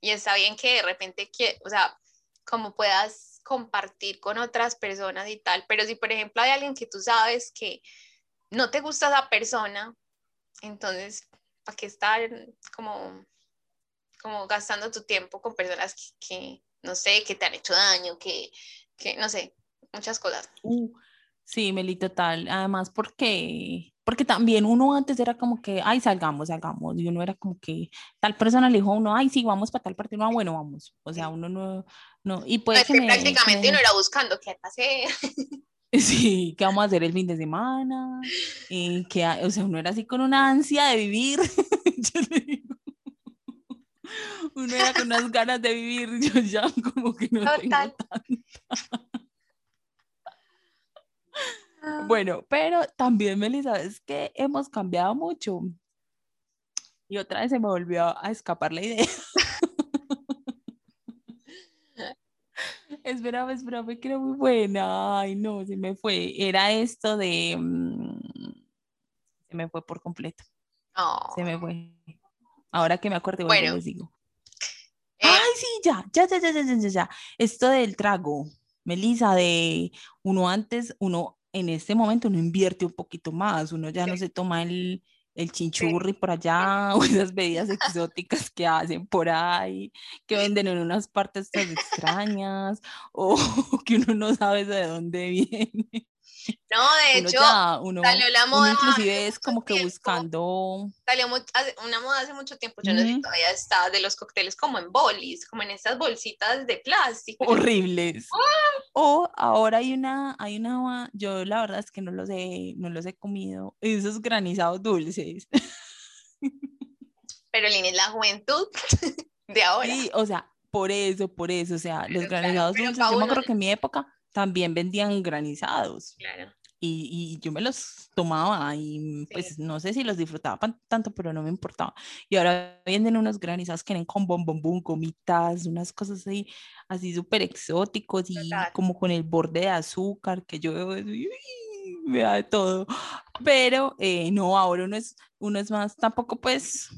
y está bien que de repente, o sea, como puedas compartir con otras personas y tal, pero si por ejemplo hay alguien que tú sabes que no te gusta esa persona, entonces, ¿para qué estar como, como gastando tu tiempo con personas que, no sé, que te han hecho daño, que, que no sé, muchas cosas? Uh, sí, Meli, total. Además, porque porque también uno antes era como que, ay, salgamos, salgamos, y uno era como que tal persona le dijo a uno, ay, sí, vamos para tal partido, no, bueno, vamos, o sea, uno no, no, y puede que, prácticamente uno era buscando qué hacer. Sí, ¿qué vamos a hacer el fin de semana? Y que, o sea, uno era así con una ansia de vivir. yo le digo. Uno era con unas ganas de vivir, yo ya como que no tengo tanta. Bueno, pero también, Melissa, es que hemos cambiado mucho. Y otra vez se me volvió a escapar la idea. Esperaba, esperaba, que era muy buena. Ay, no, se me fue. Era esto de. Mm, se me fue por completo. Se me fue. Ahora que me acuerdo, bueno, les digo. Eh, Ay, sí, ya, ya, ya, ya, ya, ya, ya. Esto del trago, Melissa, de uno antes, uno en este momento, uno invierte un poquito más, uno ya no se toma el el chinchurri por allá, o esas bebidas exóticas que hacen por ahí, que venden en unas partes tan extrañas, o que uno no sabe de dónde viene. No, de hecho, salió la moda. inclusive es como que buscando. Salió una moda hace mucho tiempo, yo no sé todavía está, de los cócteles como en bolis, como en estas bolsitas de plástico. Horribles. ¡Ah! O ahora hay una, hay una, yo la verdad es que no los he, no los he comido, esos granizados dulces. Pero Lina es la juventud de ahora. Sí, o sea, por eso, por eso, o sea, los granizados dulces, yo me acuerdo que en mi época también vendían granizados. Claro. Y, y, yo me los tomaba y pues no sé si los disfrutaba tanto, pero no me importaba. Y ahora venden unos granizados que vienen con bombombum, gomitas, unas cosas así, así súper exóticos y como con el borde de azúcar, que yo veo me da de todo. Pero eh, no, ahora uno es, uno es más, tampoco pues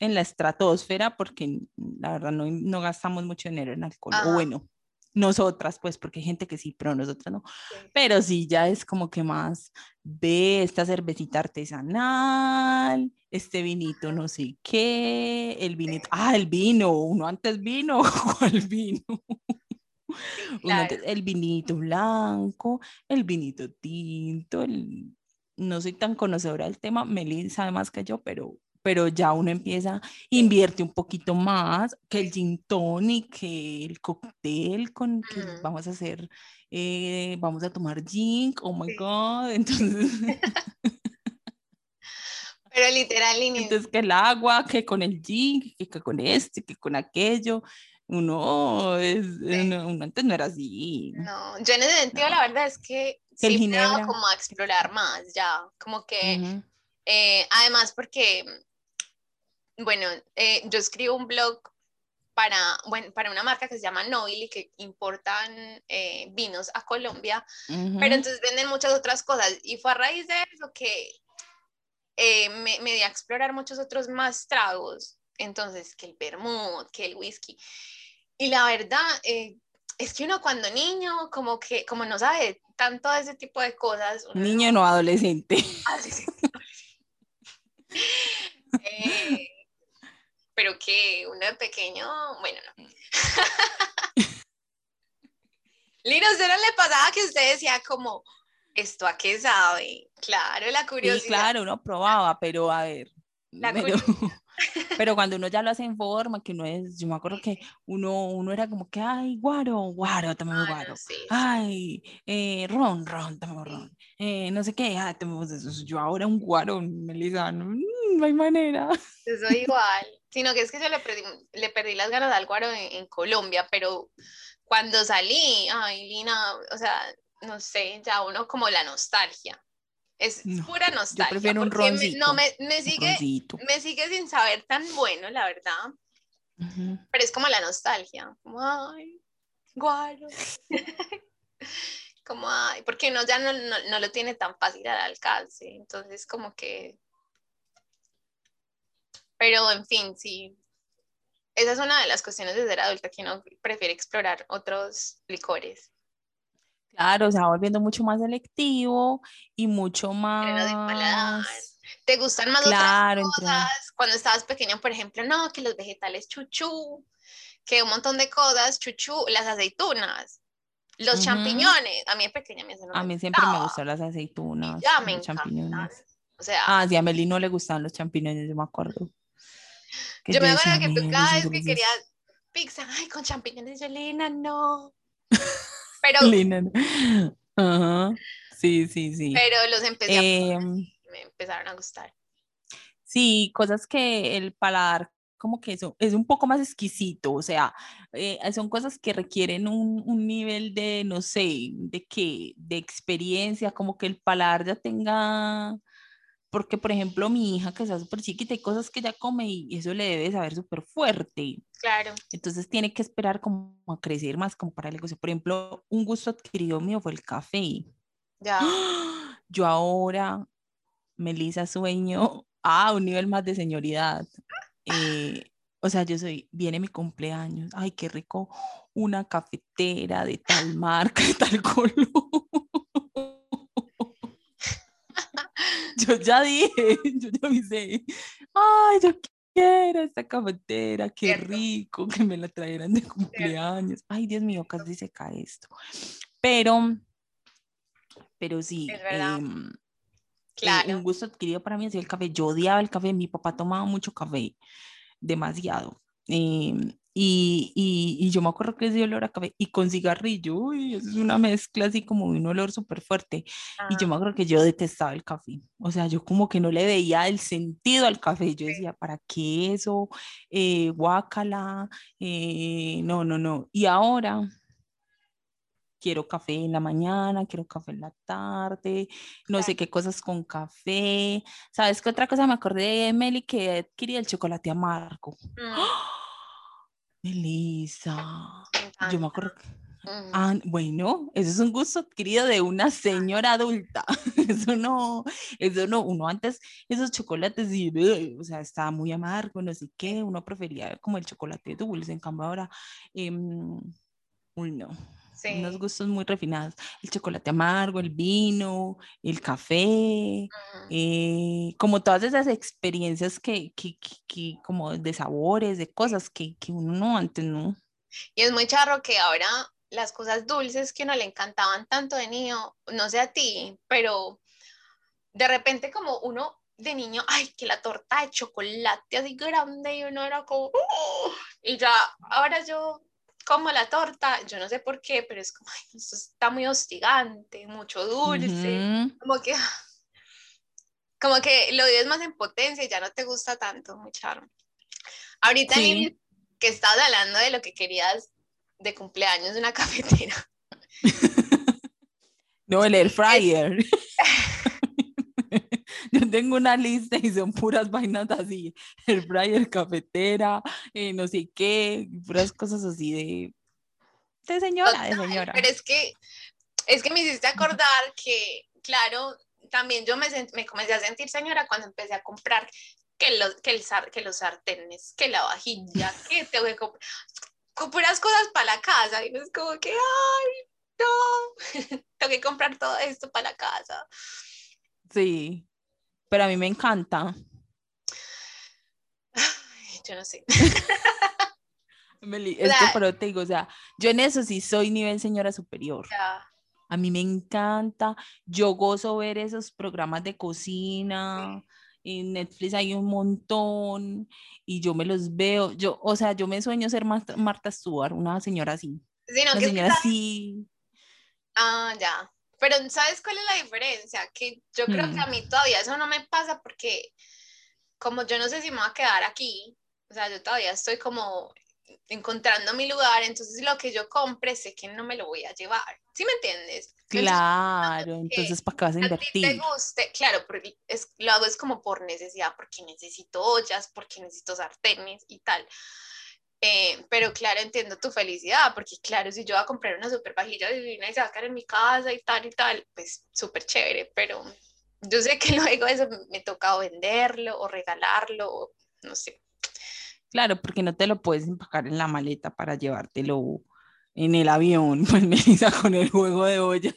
en la estratosfera, porque la verdad no, no gastamos mucho dinero en alcohol. O bueno, nosotras, pues, porque hay gente que sí, pero nosotras no. Pero sí, ya es como que más ve esta cervecita artesanal, este vinito no sé qué, el vinito, ah, el vino, uno antes vino, ¿cuál vino? el vinito blanco, el vinito tinto, el, no soy tan conocedora del tema, Meli sabe más que yo, pero pero ya uno empieza, invierte un poquito más que el gin tonic, que el cóctel con que vamos a hacer, eh, vamos a tomar gin, oh my god, entonces... Pero literal, Entonces, que el agua, que con el gin, que, con este, que con aquello. Uno, es, uno, antes no era así. No, yo en ese sentido, la verdad es que sí me como a explorar más, ya, como que, eh, además porque bueno, eh, yo escribo un blog para, bueno, para una marca que se llama Noil y que importan eh, vinos a Colombia, pero entonces venden muchas otras cosas. Y fue a raíz de eso que eh, me, me di a explorar muchos otros más tragos. Entonces, que el vermouth, que el whisky. Y la verdad, es que uno cuando niño, como que, como no sabe tanto de ese tipo de cosas. Niño no adolescente. eh, pero que uno de pequeño, bueno, no. Lino, ¿usted no le pasaba que usted decía como, ¿esto a qué sabe? Claro, la curiosidad. Sí, claro, uno probaba, pero a ver. La pero, pero, cuando uno ya lo hace en forma, que uno es, yo me acuerdo que uno, uno era como que, ay, guaro, guaro, también ah, guaro. Ay, eh, ron, ron, también ron. Eh, no sé qué, ay, eso. Yo ahora un guaro, Melissa, no, no hay manera. Yo soy igual, sino que es que yo le perdí, le perdí las ganas al guaro en, Colombia, pero cuando salí, ay, Lina, o sea, no sé, ya uno como la nostalgia. Es pura nostalgia. Yo prefiero un roncito. no, me, me sigue, me sigue sin saber tan bueno, la verdad. Pero es como la nostalgia. Como, ay, guaro. como, ay, porque uno ya no, no, no, lo tiene tan fácil al alcance. Entonces, como que pero en fin, sí. Esa es una de las cuestiones de ser adulta que uno prefiere explorar otros licores. Claro, o sea, volviendo mucho más selectivo y mucho más. ¿Te gustan más otras cosas? Cuando estabas pequeño, por ejemplo, no, que los vegetales chuchú, que un montón de cosas, chuchú, las aceitunas, los champiñones. A mí es pequeña me A mí siempre me gustan las aceitunas. Ya me los champiñones. O sea, ah, sí, a Meli no le gustaban los champiñones, yo me acuerdo. Yo me acuerdo que tú cada vez que querías pizza, ay, con champiñones de Lina, no. Pero. Lina, Ajá. Sí, sí, sí. Pero los empecé a em, me empezaron a gustar. Sí, cosas que el paladar como que eso es un poco más exquisito, o sea, eh, son cosas que requieren un, un, nivel de, no sé, de qué, de experiencia, como que el paladar ya tenga porque por ejemplo mi hija que está súper chiquita hay cosas que ella come y eso le debe saber súper fuerte. Claro. Entonces tiene que esperar como a crecer más como para el negocio. Por ejemplo, un gusto adquirido mío fue el café. Ya. Yo ahora, Melissa, sueño a un nivel más de señoridad. Eh, o sea, yo soy, viene mi cumpleaños, ay, qué rico, una cafetera de tal marca, de tal color. Yo ya dije, yo ya avisé, ay, yo quiero esta cafetera, qué rico que me la trajeran de cumpleaños. Ay, Dios mío, casi se cae esto. Pero, pero sí, em, eh, un gusto adquirido para mí es el café. Yo odiaba el café, mi papá tomaba mucho café, demasiado. Eh, y, y, y, yo me acuerdo que ese olor a café y con cigarrillo, uy, es una mezcla así como un olor súper fuerte. Y yo me ah. acuerdo que yo detestaba el café. O sea, yo como que no le veía el sentido al café. Yo decía, ¿para qué eso? Eh, guácala. Eh, no, no, no. Y ahora quiero café en la mañana, quiero café en la tarde, no sé qué cosas con café. ¿Sabes qué otra cosa me acordé de Meli que quería el chocolate amargo? Mm. Melissa, yo me acuerdo Ah, bueno, eso es un gusto adquirido de una señora adulta. Eso no, eso no, uno antes, esos chocolates, y, o sea, estaba muy amargo, no sé qué, uno prefería como el chocolate dulce, en cambio ahora, eh, uy, no, unos gustos muy refinados. El chocolate amargo, el vino, el café, eh, como todas esas experiencias que, que, que, como de sabores, de cosas que, que uno no antes no. Y es muy charro que ahora las cosas dulces que no le encantaban tanto de niño, no sé a ti, pero de repente como uno de niño, ay, que la torta de chocolate así grande y uno era como, uh", y ya, ahora yo como la torta, yo no sé por qué, pero es como, ay, esto está muy hostigante, mucho dulce, como que, como que lo vives más en potencia y ya no te gusta tanto, muy charro. Ahorita que estabas hablando de lo que querías de cumpleaños de una cafetera. no, el air fryer. Tengo una lista y son puras vainas así, el fryer, cafetera, eh, no sé qué, puras cosas así de, de señora, de señora. Pero es que, es que me hiciste acordar que, claro, también yo me, me comencé a sentir señora cuando empecé a comprar que los, que, el, que los sartenes, que la vajilla, que tengo que comprar puras cosas para la casa. Y es como que, ay, no, tengo que comprar todo esto para la casa. Sí, pero a mí me encanta. yo no sé. es que, pero te digo, o sea, yo en eso sí soy nivel señora superior. A mí me encanta, yo gozo ver esos programas de cocina, en Netflix hay un montón y yo me los veo, yo, o sea, yo me sueño ser Marta, Marta Stewart, una señora así. Sí, no, una señora así. Ah, ya. Pero ¿sabes cuál es la diferencia? Que yo creo que a mm. mí todavía eso no me pasa porque como yo no sé si me voy a quedar aquí, o sea, yo todavía estoy como encontrando mi lugar, entonces lo que yo compre sé que no me lo voy a llevar. ¿Sí me entiendes? Claro, entonces, ¿para qué vas a invertir? A ti te guste, claro, porque es, lo hago es como por necesidad, porque necesito ollas, porque necesito sartenes y tal. Eh, pero claro, entiendo tu felicidad, porque claro, si yo voy a comprar una super vajilla divina y se va a quedar en mi casa y tal y tal, pues súper chévere, pero yo sé que luego eso me toca venderlo o regalarlo, no sé. Claro, porque no te lo puedes empacar en la maleta para llevártelo en el avión, pues Melissa con el juego de ollas.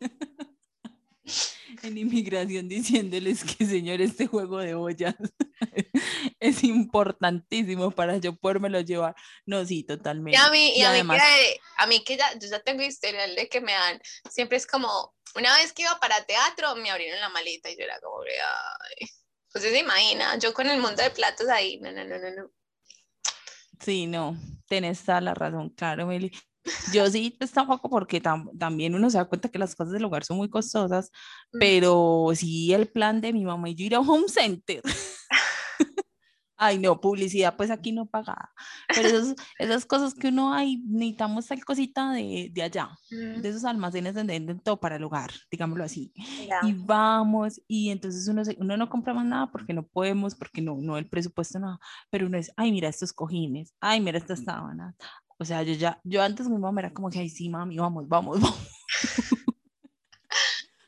en inmigración diciéndoles que señor, este juego de ollas es importantísimo para yo podérmelo llevar. No, sí, totalmente. Y a mí, y, además... a, mí que, ya, yo ya tengo historial de que me dan, siempre es como, una vez que iba para teatro, me abrieron la maleta y yo era como, ay, pues se imagina, yo con el mundo de platos ahí, no, no, no, no, no. Sí, no, tenés toda la razón, claro, Meli. Yo sí está poco porque también uno se da cuenta que las cosas del hogar son muy costosas, mm. pero sí el plan de mi mamá y yo ir a un home center. Ay, no, publicidad, pues aquí no pagada. Pero esas cosas que uno hay, necesitamos tal cosita de, de allá, de mm. esos almacenes donde venden todo para el hogar, digámoslo así. Y vamos, y entonces uno, uno no compra más nada porque no podemos, porque no, no el presupuesto, nada. Pero uno es, ay, mira estos cojines, ay, mira estas sábanas, o sea, yo ya, yo antes mi mamá era como que, ay, sí, mami, vamos, vamos, vamos.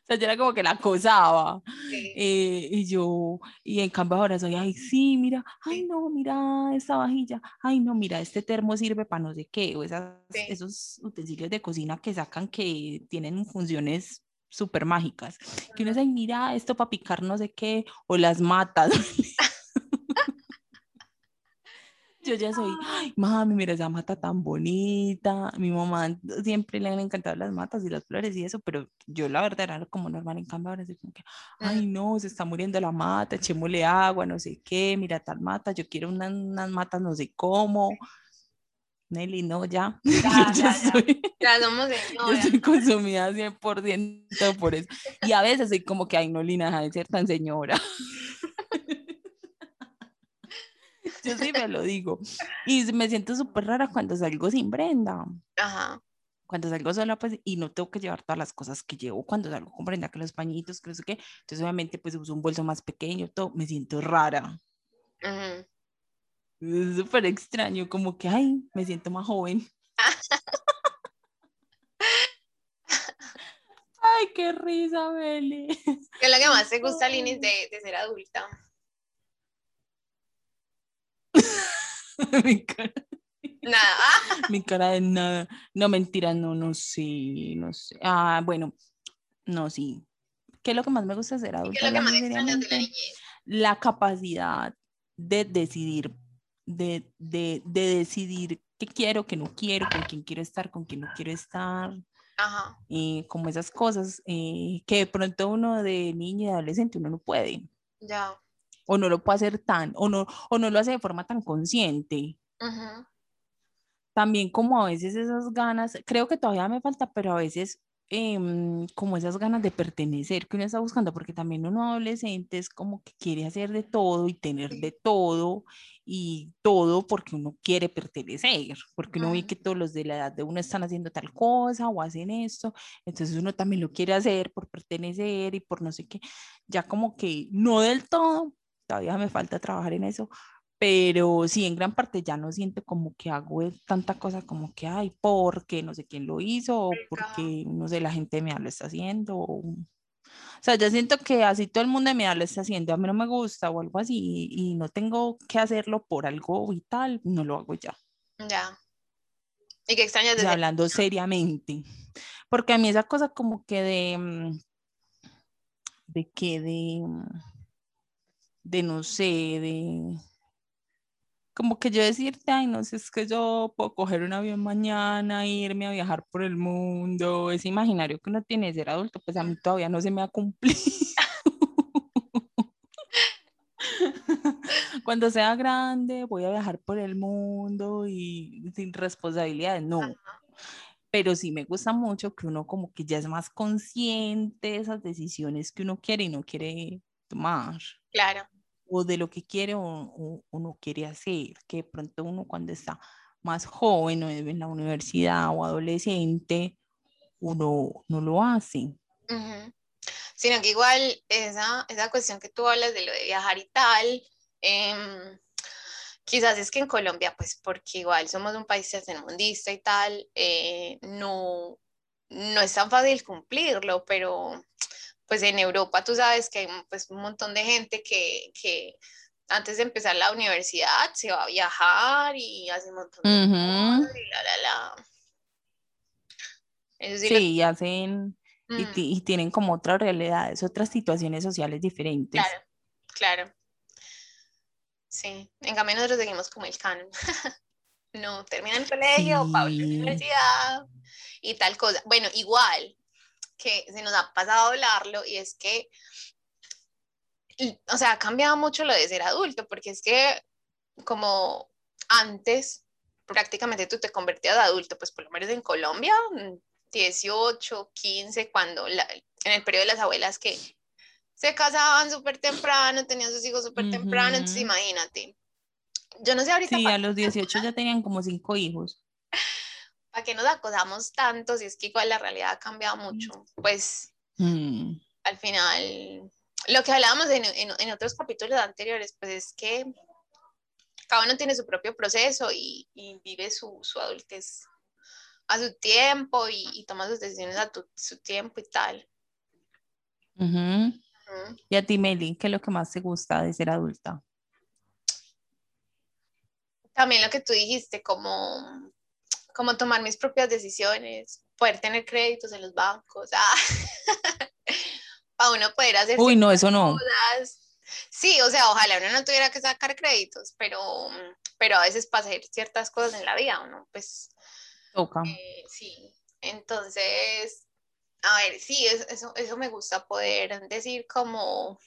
o sea, yo era como que la acosaba. Eh, y yo, y en cambio ahora soy, ay, sí, mira, ay, no, mira esta vajilla, ay, no, mira, este termo sirve para no sé qué, o esas, esos utensilios de cocina que sacan que tienen funciones súper mágicas. Que uno dice, mira, esto para picar no sé qué, o las matas. Yo ya soy, ay, mami, mira esa mata tan bonita. Mi mamá siempre le han encantado las matas y las flores y eso, pero yo la verdad era como normal. En cambio, ahora como que, ay, no, se está muriendo la mata, echémosle agua, no sé qué, mira tal mata, yo quiero unas, unas matas, no sé cómo. Nelly, no, ya. Ya, ya, soy, ya. somos Yo soy consumida 100% por eso. Y a veces soy como que, ay, no, Lina, deja de ser tan señora. Yo sí me lo digo. Y me siento súper rara cuando salgo sin Brenda. Ajá. Cuando salgo sola, pues, y no tengo que llevar todas las cosas que llevo cuando salgo con Brenda, que los pañitos, que no sé qué. Entonces, obviamente, pues, uso un bolso más pequeño, todo. Me siento rara. Ajá. Es súper extraño, como que, ay, me siento más joven. ay, qué risa, Beli. ¿Qué es lo que más te gusta, Linis, de, de ser adulta? mi cara. Nada. Mi cara de nada. No, mentira, no, no sé, no sé. Ah, bueno, no, sí. ¿Qué es lo que más me gusta hacer adulta? ¿Qué es lo que más la capacidad de decidir, de, de, de, decidir qué quiero, qué no quiero, con quién quiero estar, con quién no quiero estar. Ajá. Y como esas cosas eh, que de pronto uno de niño y adolescente uno no puede. Ya o no lo puede hacer tan, o no, o no lo hace de forma tan consciente. También como a veces esas ganas, creo que todavía me falta, pero a veces em, como esas ganas de pertenecer que uno está buscando, porque también uno adolescente es como que quiere hacer de todo y tener de todo y todo porque uno quiere pertenecer, porque uno ve que todos los de la edad de uno están haciendo tal cosa o hacen esto, entonces uno también lo quiere hacer por pertenecer y por no sé qué, ya como que no del todo, todavía me falta trabajar en eso, pero sí, en gran parte ya no siento como que hago tanta cosa como que, ay, porque no sé quién lo hizo, o porque, no sé, la gente me lo está haciendo. O, sea, ya siento que así todo el mundo de mi lo está haciendo, a mí no me gusta o algo así, y no tengo que hacerlo por algo vital, no lo hago ya. Ya. ¿Y qué extrañas de hablando seriamente. Porque a mí esa cosa como que de, mm, de que de, mm, de no sé, de, como que yo decirte, ay, no sé, es que yo puedo coger un avión mañana, irme a viajar por el mundo, ese imaginario que uno tiene de ser adulto, pues a mí todavía no se me ha cumplido. Cuando sea grande, voy a viajar por el mundo y sin responsabilidades, no. Pero sí me gusta mucho que uno como que ya es más consciente de esas decisiones que uno quiere y no quiere tomar. Claro o de lo que quiere o, uno quiere hacer, que de pronto uno cuando está más joven o en la universidad o adolescente, uno no lo hace. Sino que igual esa, esa cuestión que tú hablas de lo de viajar y tal, em, quizás es que en Colombia, pues porque igual somos un país tercermundista y tal, eh, no, no es tan fácil cumplirlo, pero pues en Europa tú sabes que hay pues, un montón de gente que, que antes de empezar la universidad se va a viajar y hace un montón de cosas y la, la, la. sí, hacen y, mm. y, tienen como otras realidades, otras situaciones sociales diferentes. Claro, claro. Sí, en cambio nosotros seguimos como el canon. no, termina el colegio, sí. la universidad y tal cosa. Bueno, igual, que se nos ha pasado hablarlo y es que, o sea, ha cambiado mucho lo de ser adulto, porque es que como antes prácticamente tú te convertías de adulto, pues por lo menos en Colombia, 18, 15, cuando en el periodo de las abuelas que se casaban súper temprano, tenían sus hijos súper temprano, entonces imagínate. Yo no sé ahorita. Sí, a los 18 ya tenían como cinco hijos. ¿Para qué nos acosamos tanto si es que igual la realidad ha cambiado mucho? Pues mm. al final, lo que hablábamos en, en, otros capítulos anteriores, pues es que cada uno tiene su propio proceso y, y vive su, su, adultez a su tiempo y, toma sus decisiones a su tiempo y tal. Y a ti, Meli, ¿qué es lo que más te gusta de ser adulta? También lo que tú dijiste, como como tomar mis propias decisiones, poder tener créditos en los bancos, ah, para uno poder hacer... Uy, no, eso no. Sí, o sea, ojalá uno no tuviera que sacar créditos, pero, pero a veces para hacer ciertas cosas en la vida, uno pues... Toca. Eh, sí, entonces, a ver, sí, eso, eso me gusta poder decir como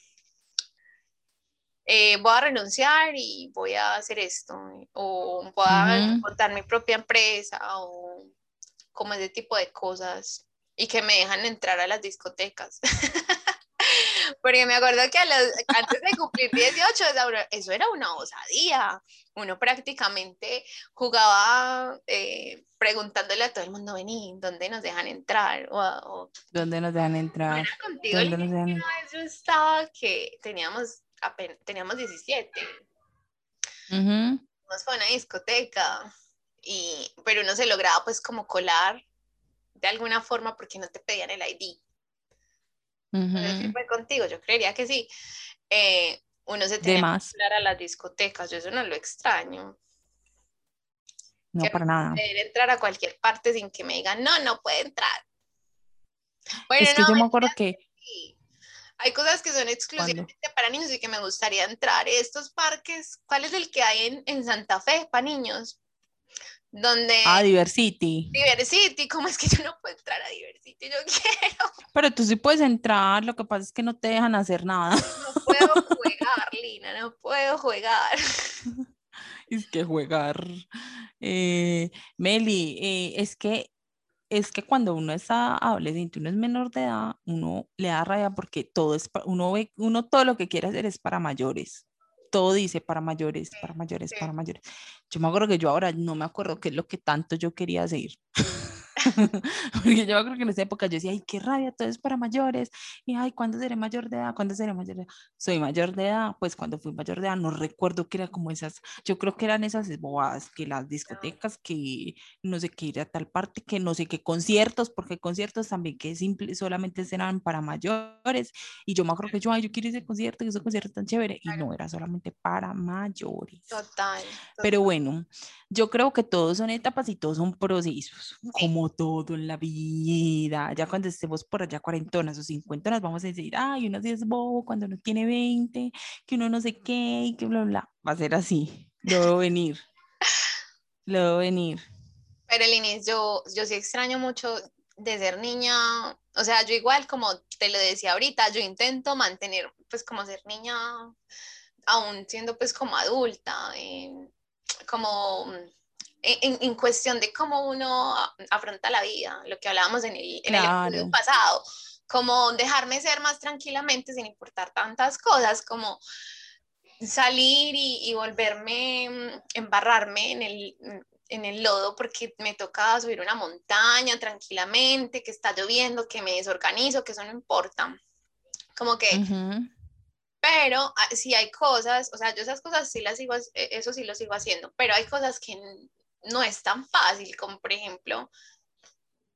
eh, voy a renunciar y voy a hacer esto, o voy a montar mi propia empresa, o como ese tipo de cosas, y que me dejan entrar a las discotecas. Porque me acuerdo que antes de cumplir 18, eso era una osadía. Uno prácticamente jugaba eh, preguntándole a todo el mundo, vení, ¿dónde nos dejan entrar? O, ¿Dónde nos dejan entrar? contigo ¿Dónde nos dejan... yo estaba que teníamos teníamos 17. Nos fue a una discoteca, y, pero uno se lograba pues como colar de alguna forma porque no te pedían el ID. fue contigo, yo creería que sí. Eh, uno se tenía que colar a las discotecas, yo eso no lo extraño. No, para nada. Poder entrar a cualquier parte sin que me digan, no, no puede entrar. Bueno, es que yo me acuerdo que... Hay cosas que son exclusivamente para niños y que me gustaría entrar. Estos parques, ¿cuál es el que hay en, Santa Fe para niños? Donde... Ah, Diversity. Diversity, ¿cómo es que yo no puedo entrar a Diversity? Yo quiero. Pero tú sí puedes entrar, lo que pasa es que no te dejan hacer nada. No puedo jugar, Lina, no puedo jugar. Es que jugar. Eh, Meli, eh, es que es que cuando uno es adolescente, uno es menor de edad, uno le da raya porque todo es, uno ve, uno todo lo que quiere hacer es para mayores. Todo dice para mayores, para mayores, para mayores. Yo me acuerdo que yo ahora no me acuerdo qué es lo que tanto yo quería hacer. Porque yo creo que en esa época yo decía, ay, qué rabia, todo es para mayores. Y ay, ¿cuándo seré mayor de edad? ¿Cuándo seré mayor de edad? Soy mayor de edad, pues cuando fui mayor de edad, no recuerdo que era como esas, yo creo que eran esas bobadas, que las discotecas, que no sé qué ir a tal parte, que no sé qué conciertos, porque conciertos también que simple, solamente eran para mayores. Y yo me acuerdo que yo, ay, yo quiero ese concierto, que ese concierto tan chévere. Y no, era solamente para mayores. Total, Pero bueno, yo creo que todos son etapas y todos son procesos, como todo en la vida. Ya cuando estemos por allá cuarentonas o cincuentonas, vamos a decir, ay, uno sí es bobo cuando uno tiene 20, que uno no sé qué, y que bla, bla. Va a ser así. Lo veo venir. Lo veo venir. Pero el inicio, yo, yo sí extraño mucho de ser niña, o sea, yo igual como te lo decía ahorita, yo intento mantener pues como ser niña aún siendo pues como adulta, como en, en, cuestión de cómo uno afronta la vida, lo que hablábamos en el, en el pasado, como dejarme ser más tranquilamente sin importar tantas cosas, como salir y, y volverme, mm, embarrarme en el, en el lodo porque me toca subir una montaña tranquilamente, que está lloviendo, que me desorganizo, que eso no importa. Como que, pero ah, si hay cosas, o sea, yo esas cosas sí las sigo, e, eso sí lo sigo haciendo, pero hay cosas que no es tan fácil, como por ejemplo,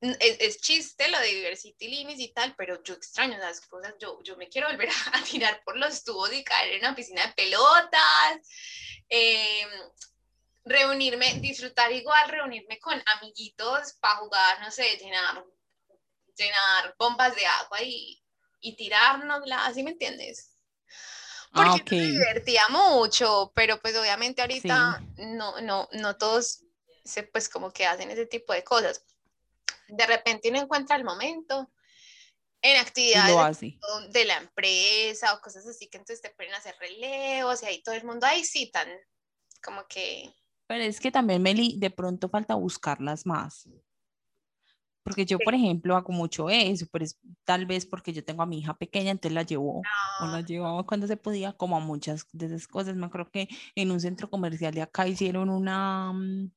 es, chiste lo de Diversity Limits y tal, pero yo extraño esas cosas, yo, yo me quiero volver a, tirar por los tubos y caer en una piscina de pelotas, eh, reunirme, disfrutar igual, reunirme con amiguitos para jugar, no sé, llenar, llenar bombas de agua y, y tirárnosla, ¿así me entiendes? Ah, Porque me divertía mucho, pero pues obviamente ahorita no, no, no todos se, pues como que hacen ese tipo de cosas. De repente uno encuentra el momento en actividades de la empresa o cosas así que entonces te a hacer relevos y ahí todo el mundo ahí sí tan como que pero es que también, Meli, de pronto falta buscarlas más. Porque yo, por ejemplo, hago mucho eso, pero es tal vez porque yo tengo a mi hija pequeña, entonces la llevo, o la ah. llevaba cuando se podía, como a muchas de esas cosas. Me acuerdo que en un centro comercial de acá hicieron una, mm,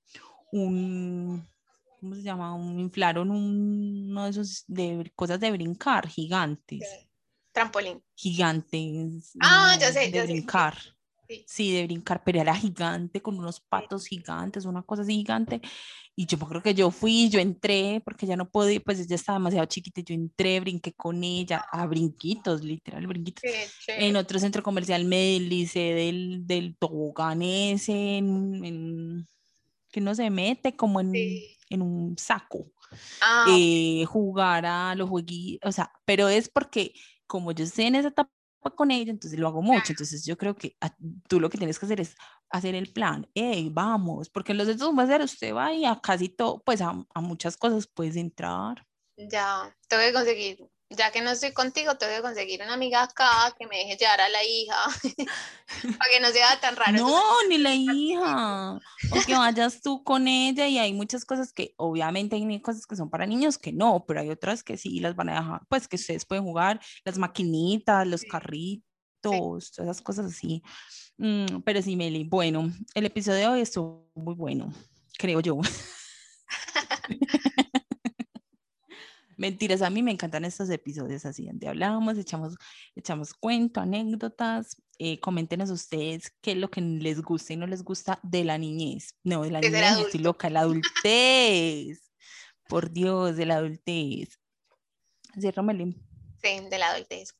un, ¿cómo se llama? Un, inflaron uno de esos de cosas de brincar gigantes. Trampolín. Gigantes. Ah, ya sé, de brincar. Sí. de brincar, pero era gigante, con unos patos gigantes, una cosa así gigante. Y yo creo que yo fui, yo entré, porque ya no podía, pues ella estaba demasiado chiquita, yo entré, brinqué con ella, a brinquitos, literal, brinquitos. en otro centro comercial me deslicé del, del tobogán ese, en, que no se mete como en, en un saco. Ah, eh, jugar a los jueguitos, o sea, pero es porque como yo sé en esa etapa con ella, entonces lo hago mucho. Entonces yo creo que tú lo que tienes que hacer es hacer el plan, hey, vamos, porque en los de va a usted va y a casi todo, pues a, a muchas cosas puedes entrar. Ya, tengo que conseguir ya que no estoy contigo, tengo que conseguir una amiga acá que me deje llevar a la hija, para que no sea tan raro. No, ni la hija, o que vayas tú con ella y hay muchas cosas que obviamente hay cosas que son para niños que no, pero hay otras que sí las van a dejar, pues que ustedes pueden jugar, las maquinitas, los carritos, todas esas cosas así. Mm, pero sí, Meli, bueno, el episodio de hoy estuvo muy bueno, creo yo. Mentiras, a mí me encantan estos episodios así, donde hablamos, echamos, echamos cuento, anécdotas. Eh, coméntenos ustedes qué es lo que les gusta y no les gusta de la niñez. No, de la niñez, estoy loca, la adultez. Por Dios, de la adultez. ¿Cierto, Melín? Sí, de la adultez.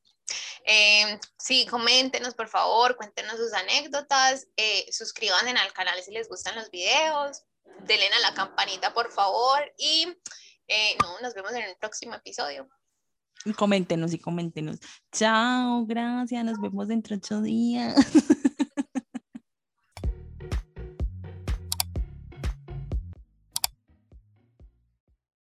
Eh, sí, coméntenos por favor, cuéntenos sus anécdotas, eh, suscríbanse al canal si les gustan los videos, denle a la campanita por favor y eh, no, nos vemos en el próximo episodio. Coméntenos y coméntenos. Chao, gracias, nos vemos dentro de ocho días.